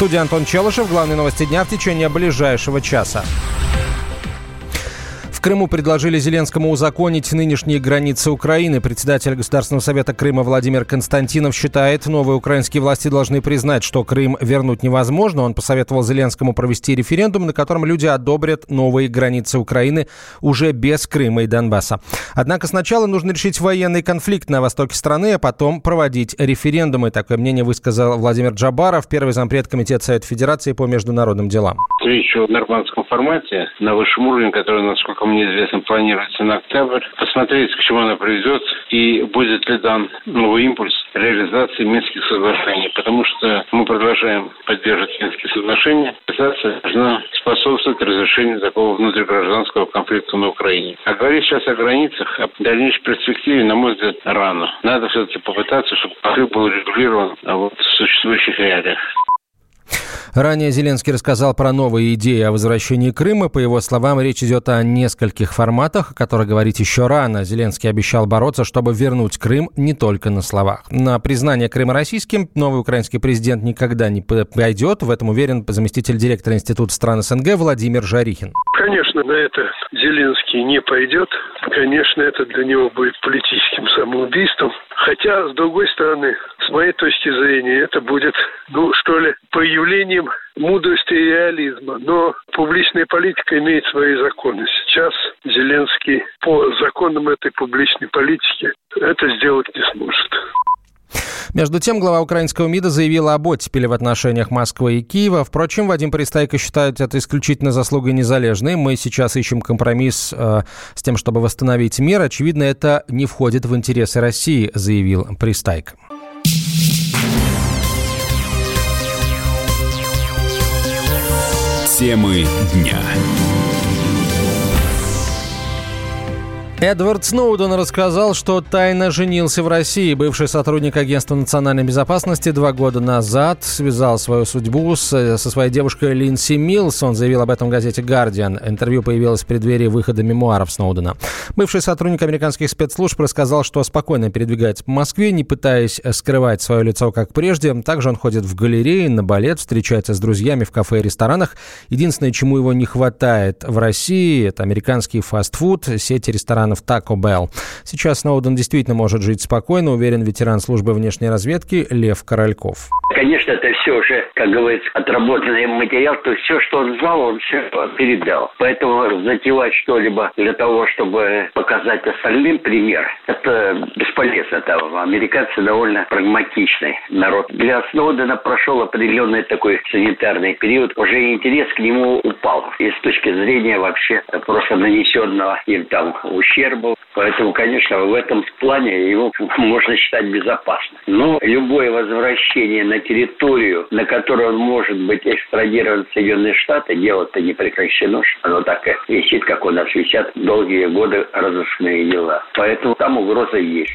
студии Антон Челышев. Главные новости дня в течение ближайшего часа. Крыму предложили Зеленскому узаконить нынешние границы Украины. Председатель Государственного совета Крыма Владимир Константинов считает, новые украинские власти должны признать, что Крым вернуть невозможно. Он посоветовал Зеленскому провести референдум, на котором люди одобрят новые границы Украины уже без Крыма и Донбасса. Однако сначала нужно решить военный конфликт на востоке страны, а потом проводить референдумы. Такое мнение высказал Владимир Джабаров, первый зампред Комитета Совета Федерации по международным делам. Встречу в нормандском формате на высшем уровне, который, насколько мне известно, планируется на октябрь. Посмотреть, к чему она приведет и будет ли дан новый импульс реализации Минских соглашений. Потому что мы продолжаем поддерживать Минские соглашения. Реализация должна способствовать разрешению такого внутригражданского конфликта на Украине. А говорить сейчас о границах, о дальнейшей перспективе, на мой взгляд, рано. Надо все-таки попытаться, чтобы конфликт был регулирован вот, в существующих реалиях. Ранее Зеленский рассказал про новые идеи о возвращении Крыма. По его словам, речь идет о нескольких форматах, о которых говорить еще рано. Зеленский обещал бороться, чтобы вернуть Крым не только на словах. На признание Крыма российским новый украинский президент никогда не пойдет. В этом уверен заместитель директора Института стран СНГ Владимир Жарихин. Конечно, на это Зеленский не пойдет. Конечно, это для него будет политическим самоубийством. Хотя, с другой стороны, с моей точки зрения, это будет, ну, что ли, появлением мудрости и реализма. Но публичная политика имеет свои законы. Сейчас Зеленский по законам этой публичной политики это сделать не сможет. Между тем, глава украинского МИДа заявила об оттепели в отношениях Москвы и Киева. Впрочем, Вадим Пристайко считает это исключительно заслугой незалежной. Мы сейчас ищем компромисс э, с тем, чтобы восстановить мир. Очевидно, это не входит в интересы России, заявил Пристайко. Темы дня. Эдвард Сноуден рассказал, что тайно женился в России. Бывший сотрудник Агентства национальной безопасности два года назад связал свою судьбу с, со своей девушкой Линси Милс. Он заявил об этом в газете «Гардиан». Интервью появилось в преддверии выхода мемуаров Сноудена. Бывший сотрудник американских спецслужб рассказал, что спокойно передвигается по Москве, не пытаясь скрывать свое лицо, как прежде. Также он ходит в галереи, на балет, встречается с друзьями в кафе и ресторанах. Единственное, чему его не хватает в России, это американский фастфуд, сети ресторанов ресторанов Taco Bell. Сейчас Сноуден действительно может жить спокойно, уверен ветеран службы внешней разведки Лев Корольков. Конечно, это все уже, как говорится, отработанный материал, то есть все, что он знал, он все передал. Поэтому затевать что-либо для того, чтобы показать остальным пример, это бесполезно. Там американцы довольно прагматичный народ. Для Сноудена прошел определенный такой санитарный период, уже интерес к нему упал. И с точки зрения вообще просто нанесенного им там ущерба. Поэтому, конечно, в этом плане его можно считать безопасным. Но любое возвращение на территорию, на которой он может быть экстрадирован в Соединенные Штаты, дело-то не прекращено. Оно так и висит, как у нас висят долгие годы разыскные дела. Поэтому там угроза есть.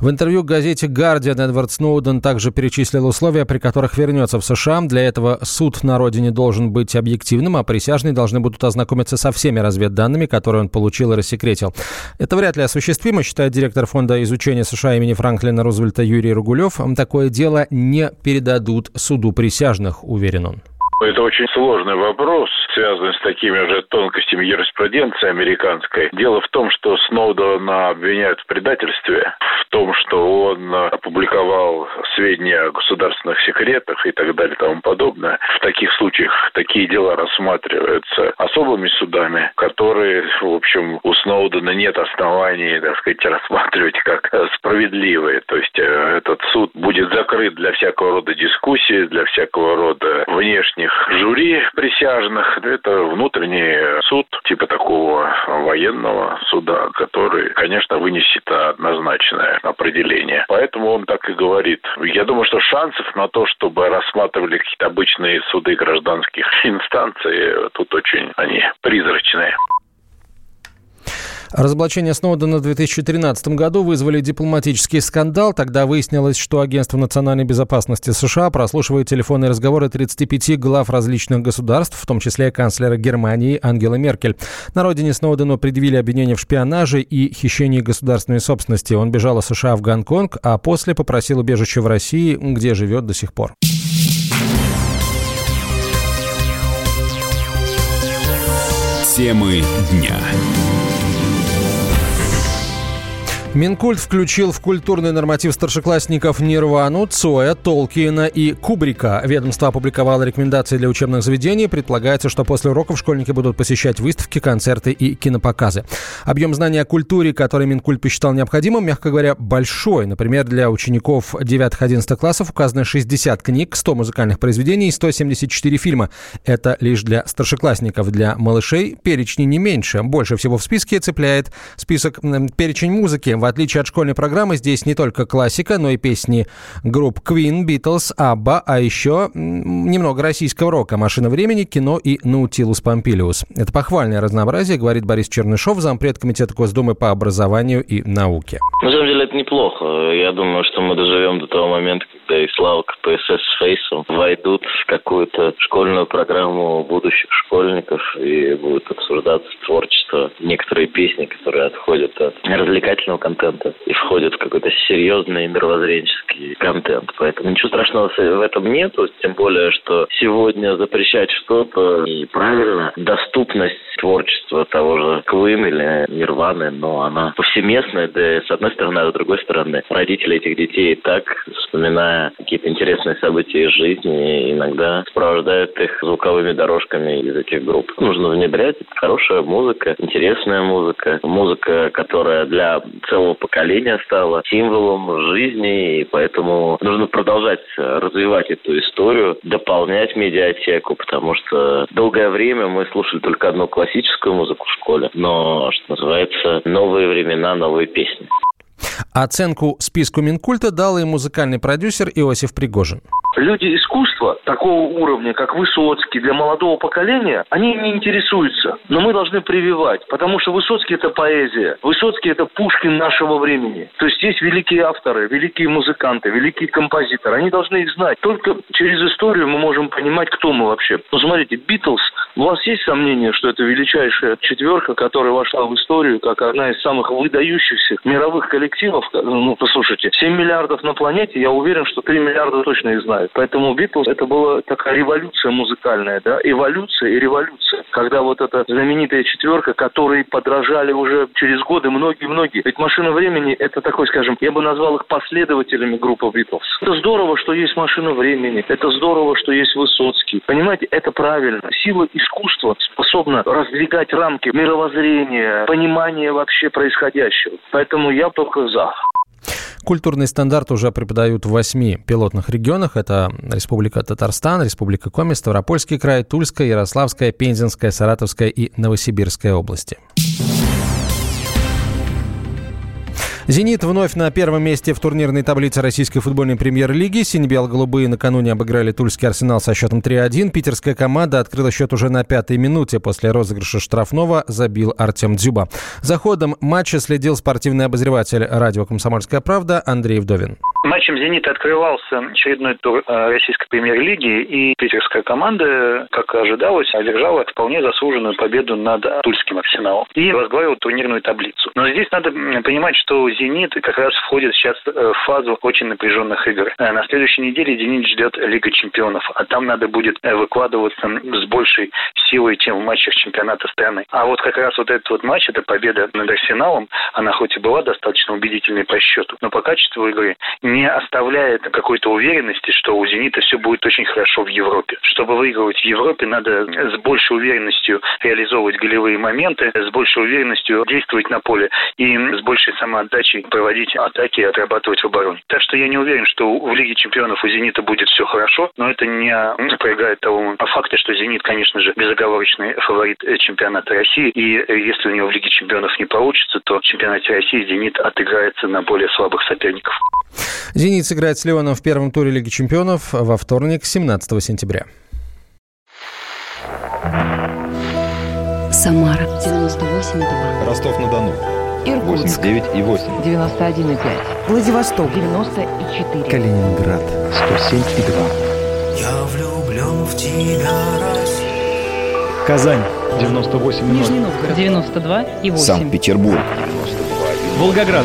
В интервью газете «Гардиан» Эдвард Сноуден также перечислил условия, при которых вернется в США. Для этого суд на родине должен быть объективным, а присяжные должны будут ознакомиться со всеми разведданными, которые он получил и рассекретил. Это вряд ли осуществимо, считает директор фонда изучения США имени Франклина Рузвельта Юрий Ругулев. Такое дело не передадут суду присяжных, уверен он. Это очень сложный вопрос, связанный с такими же тонкостями юриспруденции американской. Дело в том, что Сноудена обвиняют в предательстве, в том, что он опубликовал сведения о государственных секретах и так далее и тому подобное. В таких случаях такие дела рассматриваются особыми судами, которые, в общем, у Сноудена нет оснований, так сказать, рассматривать как справедливые. То есть э, этот суд будет закрыт для всякого рода дискуссий, для всякого рода внешних внутренних жюри присяжных. Это внутренний суд, типа такого военного суда, который, конечно, вынесет однозначное определение. Поэтому он так и говорит. Я думаю, что шансов на то, чтобы рассматривали какие-то обычные суды гражданских инстанций, тут очень они призрачные. Разоблачение Сноудена в 2013 году вызвали дипломатический скандал. Тогда выяснилось, что Агентство национальной безопасности США прослушивает телефонные разговоры 35 глав различных государств, в том числе канцлера Германии Ангелы Меркель. На родине Сноудену предъявили обвинение в шпионаже и хищении государственной собственности. Он бежал из США в Гонконг, а после попросил убежище в России, где живет до сих пор. Темы дня. Минкульт включил в культурный норматив старшеклассников Нирвану, Цоя, Толкиена и Кубрика. Ведомство опубликовало рекомендации для учебных заведений. Предполагается, что после уроков школьники будут посещать выставки, концерты и кинопоказы. Объем знаний о культуре, который Минкульт посчитал необходимым, мягко говоря, большой. Например, для учеников 9-11 классов указано 60 книг, 100 музыкальных произведений и 174 фильма. Это лишь для старшеклассников. Для малышей перечни не меньше. Больше всего в списке цепляет список перечень музыки. В отличие от школьной программы, здесь не только классика, но и песни групп Queen, Beatles, ABBA, а еще немного российского рока, «Машина времени», кино и «Наутилус Помпилиус». Это похвальное разнообразие, говорит Борис Чернышов, зампред Комитета Госдумы по образованию и науке. На самом деле это неплохо. Я думаю, что мы доживем до того момента, когда и Слава КПСС с Фейсом войдут в какую-то школьную программу будущих школьников и будет обсуждаться творчество. Некоторые песни, которые отходят от развлекательного контента и входят в какой-то серьезный мировоззренческий контент. Поэтому ничего страшного в этом нету, тем более, что сегодня запрещать что-то неправильно. Доступность творчества того же Квин или Нирваны, но она повсеместная, да с одной стороны, а с другой стороны, родители этих детей так, вспоминая какие-то интересные события из жизни, иногда сопровождают их звуковыми дорожками из этих групп. Нужно внедрять хорошая музыка, интересная музыка, музыка, которая для целого поколения стала символом жизни, и поэтому нужно продолжать развивать эту историю, дополнять медиатеку, потому что долгое время мы слушали только одну классическую музыку в школе, но, что называется, новые времена, новые песни. Оценку списку Минкульта дал и музыкальный продюсер Иосиф Пригожин. Люди искусства такого уровня, как Высоцкий, для молодого поколения, они не интересуются. Но мы должны прививать, потому что Высоцкий – это поэзия. Высоцкий – это Пушкин нашего времени. То есть есть великие авторы, великие музыканты, великие композиторы. Они должны их знать. Только через историю мы можем понимать, кто мы вообще. Ну, смотрите, Битлз у вас есть сомнение, что это величайшая четверка, которая вошла в историю как одна из самых выдающихся мировых коллективов? Ну, послушайте, 7 миллиардов на планете, я уверен, что 3 миллиарда точно их знают. Поэтому Битлз это была такая революция музыкальная, да, эволюция и революция. Когда вот эта знаменитая четверка, которой подражали уже через годы многие-многие. Ведь «Машина времени» это такой, скажем, я бы назвал их последователями группы Битлз. Это здорово, что есть «Машина времени», это здорово, что есть Высоцкий. Понимаете, это правильно. Сила и искусство способно раздвигать рамки мировоззрения, понимания вообще происходящего. Поэтому я только за. Культурный стандарт уже преподают в восьми пилотных регионах. Это Республика Татарстан, Республика Коми, Ставропольский край, Тульская, Ярославская, Пензенская, Саратовская и Новосибирская области. «Зенит» вновь на первом месте в турнирной таблице российской футбольной премьер-лиги. Сине-бело-голубые накануне обыграли Тульский «Арсенал» со счетом 3-1. Питерская команда открыла счет уже на пятой минуте. После розыгрыша штрафного забил Артем Дзюба. За ходом матча следил спортивный обозреватель радио «Комсомольская правда» Андрей Вдовин. Матчем «Зенит» открывался очередной тур э, российской премьер-лиги, и питерская команда, как и ожидалось, одержала вполне заслуженную победу над Тульским «Арсеналом» и возглавила турнирную таблицу. Но здесь надо понимать, что «Зенит» как раз входит сейчас э, в фазу очень напряженных игр. Э, на следующей неделе «Зенит» ждет Лига чемпионов, а там надо будет выкладываться с большей силой, чем в матчах чемпионата страны. А вот как раз вот этот вот матч, эта победа над «Арсеналом», она хоть и была достаточно убедительной по счету, но по качеству игры не оставляет какой-то уверенности, что у «Зенита» все будет очень хорошо в Европе. Чтобы выигрывать в Европе, надо с большей уверенностью реализовывать голевые моменты, с большей уверенностью действовать на поле и с большей самоотдачей проводить атаки и отрабатывать в обороне. Так что я не уверен, что в Лиге чемпионов у «Зенита» будет все хорошо, но это не опровергает того факта, что «Зенит», конечно же, безоговорочный фаворит чемпионата России. И если у него в Лиге чемпионов не получится, то в чемпионате России «Зенит» отыграется на более слабых соперников. «Зенит» сыграет с Леоном в первом туре Лиги чемпионов во вторник, 17 сентября. Самара 98,2. Ростов-на-Дону Иркутск. 89 и 8. 91 и 5. Владивосток. 94. Калининград. 107 и 2. Я влюблен в тебя, Россия. Казань. 98 и 0. Нижний Новгород. 92 и 8. Санкт-Петербург. Волгоград.